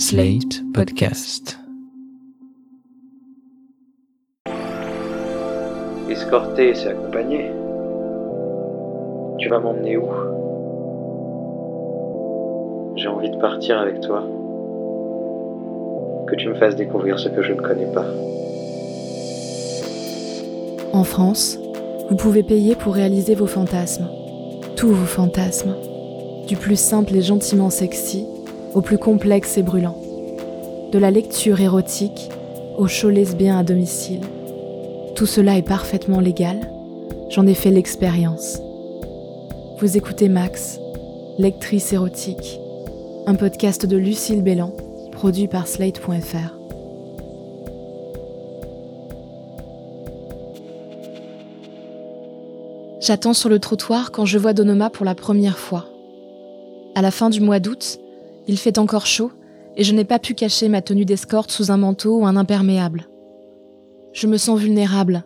Slate Podcast. Escorter, c'est accompagner. Tu vas m'emmener où? J'ai envie de partir avec toi. Que tu me fasses découvrir ce que je ne connais pas. En France, vous pouvez payer pour réaliser vos fantasmes. Tous vos fantasmes. Du plus simple et gentiment sexy au plus complexe et brûlant. De la lecture érotique au show lesbien à domicile. Tout cela est parfaitement légal. J'en ai fait l'expérience. Vous écoutez Max, lectrice érotique, un podcast de Lucille Bélan, produit par Slate.fr. J'attends sur le trottoir quand je vois Donoma pour la première fois. À la fin du mois d'août, il fait encore chaud et je n'ai pas pu cacher ma tenue d'escorte sous un manteau ou un imperméable. Je me sens vulnérable,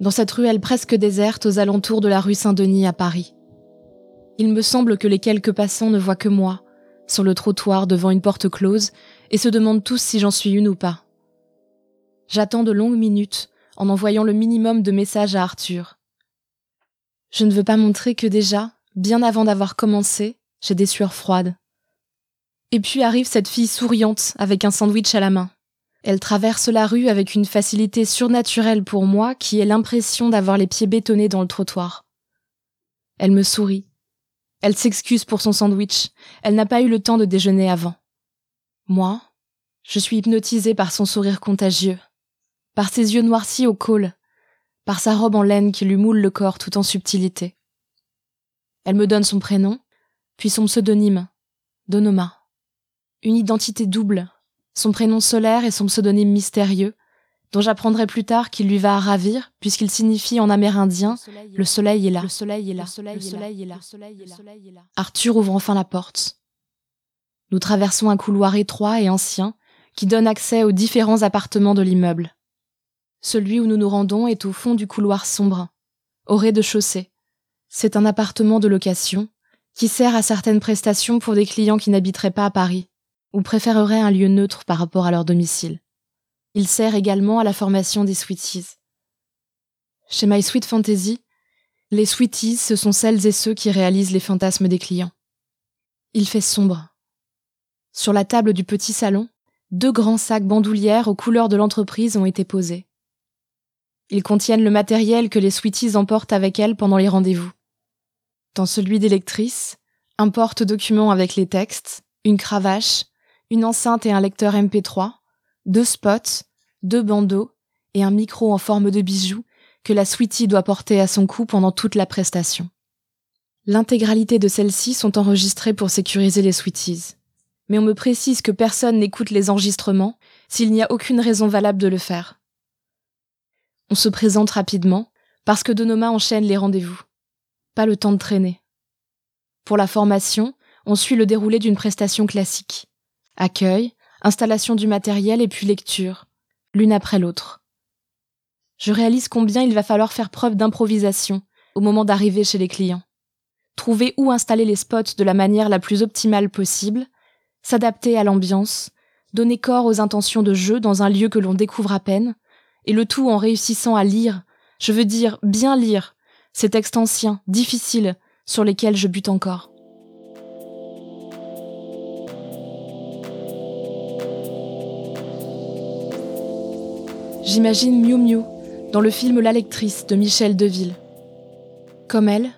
dans cette ruelle presque déserte aux alentours de la rue Saint-Denis à Paris. Il me semble que les quelques passants ne voient que moi, sur le trottoir devant une porte close, et se demandent tous si j'en suis une ou pas. J'attends de longues minutes en envoyant le minimum de messages à Arthur. Je ne veux pas montrer que déjà, bien avant d'avoir commencé, j'ai des sueurs froides. Et puis arrive cette fille souriante avec un sandwich à la main. Elle traverse la rue avec une facilité surnaturelle pour moi qui est l'impression d'avoir les pieds bétonnés dans le trottoir. Elle me sourit. Elle s'excuse pour son sandwich. Elle n'a pas eu le temps de déjeuner avant. Moi, je suis hypnotisée par son sourire contagieux, par ses yeux noircis au col, par sa robe en laine qui lui moule le corps tout en subtilité. Elle me donne son prénom, puis son pseudonyme, Donoma. Une identité double, son prénom solaire et son pseudonyme mystérieux, dont j'apprendrai plus tard qu'il lui va à ravir, puisqu'il signifie en amérindien Le soleil est là. Le soleil est là. Le soleil est là. Arthur ouvre enfin la porte. Nous traversons un couloir étroit et ancien qui donne accès aux différents appartements de l'immeuble. Celui où nous nous rendons est au fond du couloir sombre, au rez-de-chaussée. C'est un appartement de location qui sert à certaines prestations pour des clients qui n'habiteraient pas à Paris ou préféreraient un lieu neutre par rapport à leur domicile. Il sert également à la formation des sweeties. Chez My Sweet Fantasy, les sweeties, ce sont celles et ceux qui réalisent les fantasmes des clients. Il fait sombre. Sur la table du petit salon, deux grands sacs bandoulières aux couleurs de l'entreprise ont été posés. Ils contiennent le matériel que les sweeties emportent avec elles pendant les rendez-vous. Dans celui des un porte-document avec les textes, une cravache, une enceinte et un lecteur MP3, deux spots, deux bandeaux et un micro en forme de bijou que la sweetie doit porter à son cou pendant toute la prestation. L'intégralité de celles-ci sont enregistrées pour sécuriser les sweeties. Mais on me précise que personne n'écoute les enregistrements s'il n'y a aucune raison valable de le faire. On se présente rapidement parce que Donoma enchaîne les rendez-vous. Pas le temps de traîner. Pour la formation, on suit le déroulé d'une prestation classique. Accueil, installation du matériel et puis lecture, l'une après l'autre. Je réalise combien il va falloir faire preuve d'improvisation au moment d'arriver chez les clients. Trouver où installer les spots de la manière la plus optimale possible, s'adapter à l'ambiance, donner corps aux intentions de jeu dans un lieu que l'on découvre à peine, et le tout en réussissant à lire, je veux dire bien lire, ces textes anciens, difficiles, sur lesquels je bute encore. J'imagine Miu Miu dans le film La lectrice de Michel Deville. Comme elle,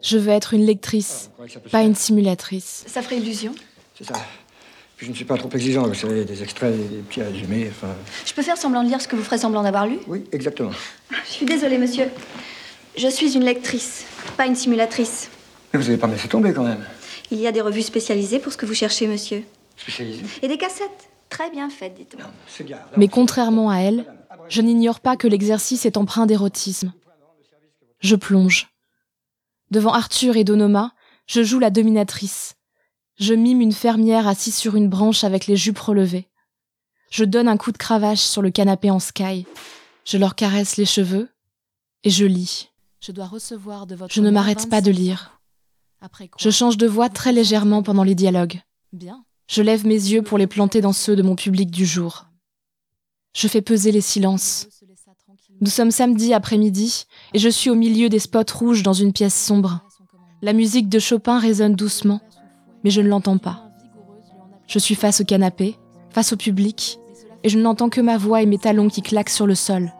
je veux être une lectrice, pas une simulatrice. Ça ferait illusion C'est ça. Puis je ne suis pas trop exigeant, vous savez, des extraits, des petits résumés, enfin... Je peux faire semblant de lire ce que vous ferez semblant d'avoir lu? Oui, exactement. Je suis désolée, monsieur. Je suis une lectrice, pas une simulatrice. Mais vous n'avez pas me laissé tomber, quand même. Il y a des revues spécialisées pour ce que vous cherchez, monsieur. Spécialisé Et des cassettes. Très bien faites, dites-moi. Mais contrairement à elle, je n'ignore pas que l'exercice est empreint d'érotisme. Je plonge. Devant Arthur et Donoma, je joue la dominatrice. Je mime une fermière assise sur une branche avec les jupes relevées. Je donne un coup de cravache sur le canapé en sky. Je leur caresse les cheveux et je lis. Je dois recevoir de votre Je ne m'arrête pas de lire. Je change de voix très légèrement pendant les dialogues. Bien. Je lève mes yeux pour les planter dans ceux de mon public du jour. Je fais peser les silences. Nous sommes samedi après-midi et je suis au milieu des spots rouges dans une pièce sombre. La musique de Chopin résonne doucement, mais je ne l'entends pas. Je suis face au canapé, face au public, et je n'entends que ma voix et mes talons qui claquent sur le sol.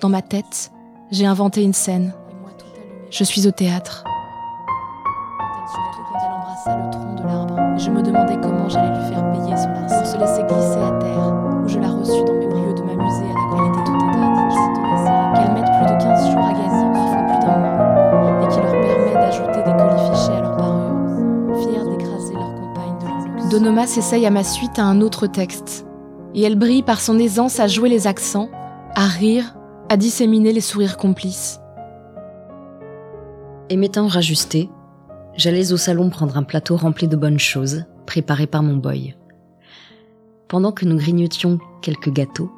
Dans ma tête, j'ai inventé une scène. Je suis au théâtre. Je me demandais comment j'allais lui faire payer son argent. se laisser glisser à terre, où je la reçus dans mes lieux de m'amuser à la qualité tout interdite. Qu'elle mette plus de 15 jours à gagner, parfois plus d'un mois, et qui leur permet d'ajouter des colis fichés à leur parure, fiers d'écraser leur compagne de leur luxe. Donoma s'essaye à ma suite à un autre texte, et elle brille par son aisance à jouer les accents, à rire, à disséminer les sourires complices. Et m'étant rajusté, j'allais au salon prendre un plateau rempli de bonnes choses, préparé par mon boy. Pendant que nous grignotions quelques gâteaux,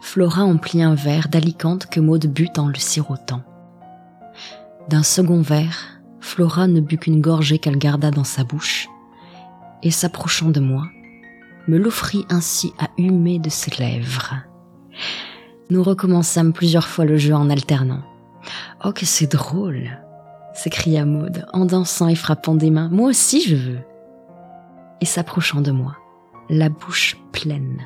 Flora emplit un verre d'Alicante que Maud but en le sirotant. D'un second verre, Flora ne but qu'une gorgée qu'elle garda dans sa bouche, et s'approchant de moi, me l'offrit ainsi à humer de ses lèvres. Nous recommençâmes plusieurs fois le jeu en alternant. Oh que c'est drôle s'écria Maud en dansant et frappant des mains. Moi aussi je veux. Et s'approchant de moi, la bouche pleine.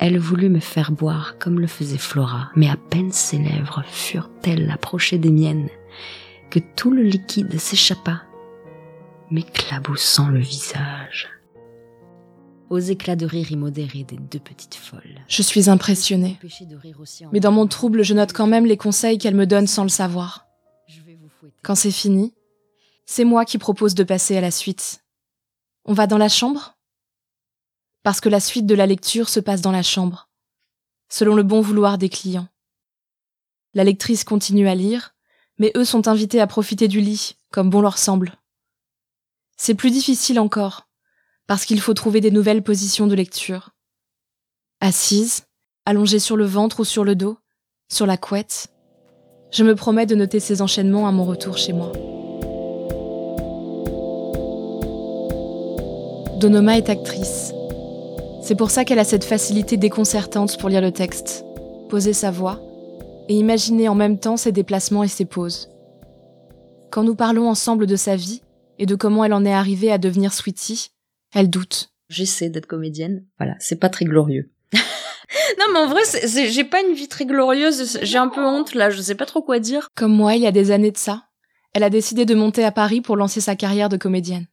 Elle voulut me faire boire comme le faisait Flora, mais à peine ses lèvres furent-elles approchées des miennes que tout le liquide s'échappa, m'éclaboussant le visage. Aux éclats de rire immodérés des deux petites folles. Je suis impressionnée. Mais dans mon trouble, je note quand même les conseils qu'elle me donne sans le savoir. Quand c'est fini, c'est moi qui propose de passer à la suite. On va dans la chambre? Parce que la suite de la lecture se passe dans la chambre, selon le bon vouloir des clients. La lectrice continue à lire, mais eux sont invités à profiter du lit, comme bon leur semble. C'est plus difficile encore, parce qu'il faut trouver des nouvelles positions de lecture. Assise, allongée sur le ventre ou sur le dos, sur la couette, je me promets de noter ces enchaînements à mon retour chez moi. Donoma est actrice. C'est pour ça qu'elle a cette facilité déconcertante pour lire le texte, poser sa voix et imaginer en même temps ses déplacements et ses pauses. Quand nous parlons ensemble de sa vie et de comment elle en est arrivée à devenir Sweetie, elle doute. J'essaie d'être comédienne. Voilà, c'est pas très glorieux. non, mais en vrai, j'ai pas une vie très glorieuse. J'ai un peu honte là. Je sais pas trop quoi dire. Comme moi, il y a des années de ça, elle a décidé de monter à Paris pour lancer sa carrière de comédienne.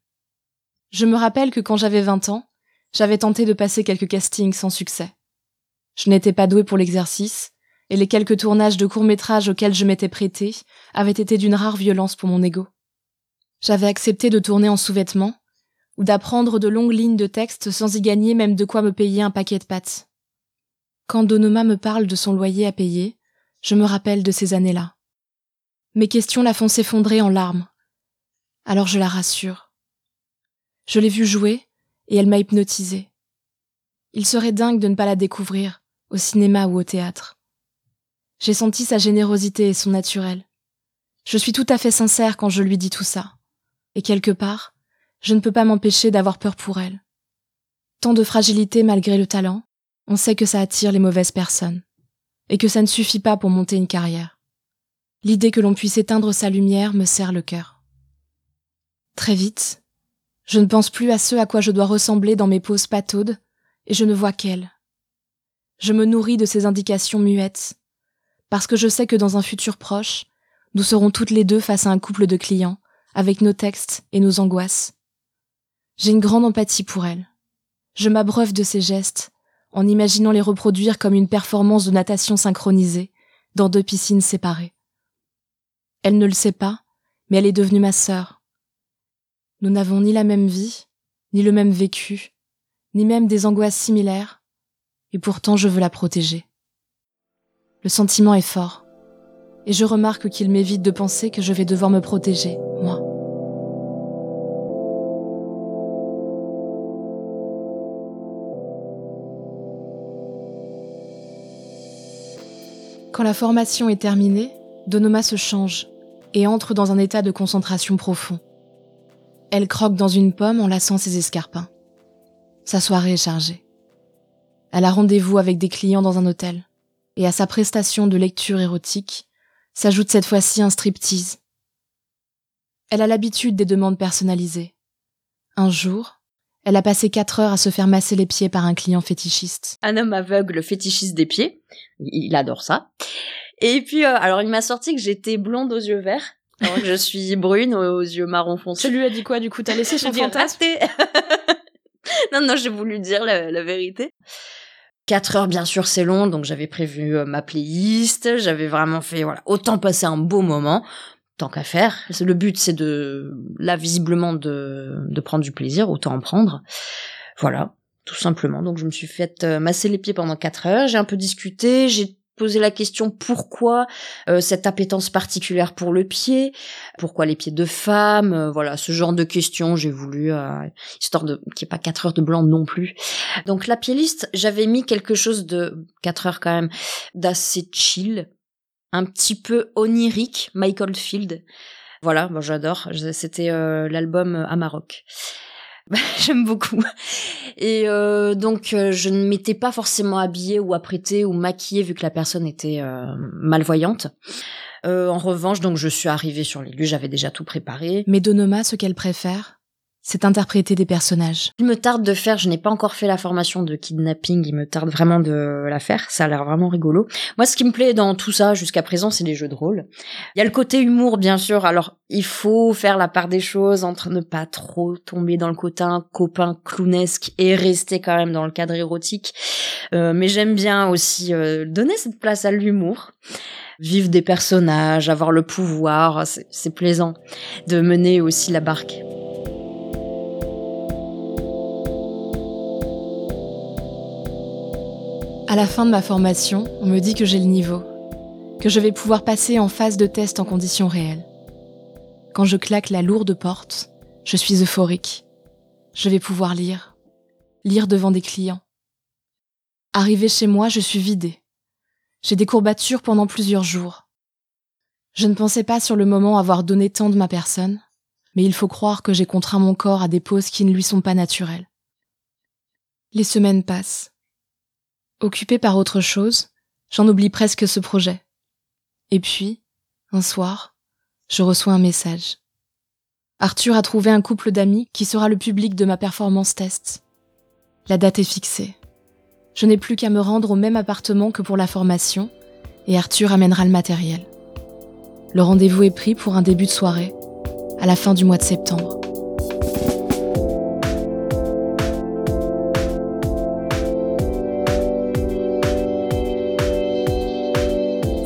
Je me rappelle que quand j'avais 20 ans, j'avais tenté de passer quelques castings sans succès. Je n'étais pas douée pour l'exercice, et les quelques tournages de courts-métrages auxquels je m'étais prêtée avaient été d'une rare violence pour mon ego. J'avais accepté de tourner en sous-vêtements, ou d'apprendre de longues lignes de texte sans y gagner même de quoi me payer un paquet de pâtes. Quand Donoma me parle de son loyer à payer, je me rappelle de ces années-là. Mes questions la font s'effondrer en larmes. Alors je la rassure. Je l'ai vue jouer et elle m'a hypnotisée. Il serait dingue de ne pas la découvrir, au cinéma ou au théâtre. J'ai senti sa générosité et son naturel. Je suis tout à fait sincère quand je lui dis tout ça. Et quelque part, je ne peux pas m'empêcher d'avoir peur pour elle. Tant de fragilité malgré le talent, on sait que ça attire les mauvaises personnes, et que ça ne suffit pas pour monter une carrière. L'idée que l'on puisse éteindre sa lumière me serre le cœur. Très vite, je ne pense plus à ce à quoi je dois ressembler dans mes pauses pataudes, et je ne vois qu'elle. Je me nourris de ces indications muettes, parce que je sais que dans un futur proche, nous serons toutes les deux face à un couple de clients, avec nos textes et nos angoisses. J'ai une grande empathie pour elle. Je m'abreuve de ses gestes, en imaginant les reproduire comme une performance de natation synchronisée, dans deux piscines séparées. Elle ne le sait pas, mais elle est devenue ma sœur. Nous n'avons ni la même vie, ni le même vécu, ni même des angoisses similaires, et pourtant je veux la protéger. Le sentiment est fort, et je remarque qu'il m'évite de penser que je vais devoir me protéger, moi. Quand la formation est terminée, Donoma se change et entre dans un état de concentration profond. Elle croque dans une pomme en lassant ses escarpins. sa soirée est chargée. Elle a rendez-vous avec des clients dans un hôtel. Et à sa prestation de lecture érotique s'ajoute cette fois-ci un striptease. Elle a l'habitude des demandes personnalisées. Un jour, elle a passé quatre heures à se faire masser les pieds par un client fétichiste. Un homme aveugle fétichiste des pieds. Il adore ça. Et puis, euh, alors il m'a sorti que j'étais blonde aux yeux verts. Alors que je suis brune aux yeux marron foncé. Tu lui as dit quoi du coup? T'as laissé son fantasme? non, non, j'ai voulu dire la, la vérité. 4 heures, bien sûr, c'est long, donc j'avais prévu euh, ma playlist, j'avais vraiment fait, voilà, autant passer un beau moment, tant qu'à faire. Le but, c'est de, là, visiblement, de, de prendre du plaisir, autant en prendre. Voilà, tout simplement. Donc je me suis fait euh, masser les pieds pendant 4 heures, j'ai un peu discuté, j'ai posé la question pourquoi euh, cette appétence particulière pour le pied, pourquoi les pieds de femme, euh, voilà, ce genre de questions, j'ai voulu, euh, histoire de qu'il n'y ait pas 4 heures de blanc non plus. Donc la playlist, j'avais mis quelque chose de 4 heures quand même, d'assez chill, un petit peu onirique, Michael Field. Voilà, bon, j'adore. C'était euh, l'album Amarok. J'aime beaucoup. Et euh, donc, euh, je ne m'étais pas forcément habillée ou apprêtée ou maquillée vu que la personne était euh, malvoyante. Euh, en revanche, donc, je suis arrivée sur les lieux, j'avais déjà tout préparé. Mais Donoma, ce qu'elle préfère, c'est interpréter des personnages. Il me tarde de faire, je n'ai pas encore fait la formation de kidnapping, il me tarde vraiment de la faire, ça a l'air vraiment rigolo. Moi, ce qui me plaît dans tout ça jusqu'à présent, c'est les jeux de rôle. Il y a le côté humour, bien sûr, alors il faut faire la part des choses entre ne pas trop tomber dans le côté copain clownesque et rester quand même dans le cadre érotique. Euh, mais j'aime bien aussi euh, donner cette place à l'humour. Vivre des personnages, avoir le pouvoir, c'est plaisant de mener aussi la barque. À la fin de ma formation, on me dit que j'ai le niveau, que je vais pouvoir passer en phase de test en conditions réelles. Quand je claque la lourde porte, je suis euphorique. Je vais pouvoir lire, lire devant des clients. Arrivé chez moi, je suis vidée. J'ai des courbatures pendant plusieurs jours. Je ne pensais pas sur le moment avoir donné tant de ma personne, mais il faut croire que j'ai contraint mon corps à des poses qui ne lui sont pas naturelles. Les semaines passent. Occupée par autre chose, j'en oublie presque ce projet. Et puis, un soir, je reçois un message. Arthur a trouvé un couple d'amis qui sera le public de ma performance test. La date est fixée. Je n'ai plus qu'à me rendre au même appartement que pour la formation, et Arthur amènera le matériel. Le rendez-vous est pris pour un début de soirée, à la fin du mois de septembre.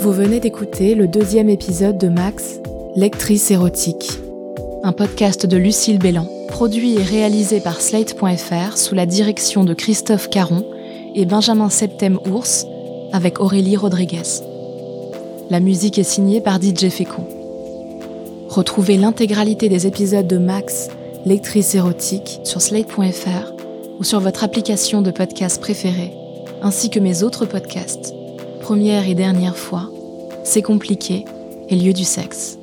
Vous venez d'écouter le deuxième épisode de Max, Lectrice érotique, un podcast de Lucille Bélan, produit et réalisé par Slate.fr sous la direction de Christophe Caron et Benjamin Septem-Ours avec Aurélie Rodriguez. La musique est signée par DJ Fécon. Retrouvez l'intégralité des épisodes de Max, Lectrice érotique sur Slate.fr ou sur votre application de podcast préférée, ainsi que mes autres podcasts. Première et dernière fois, C'est compliqué et lieu du sexe.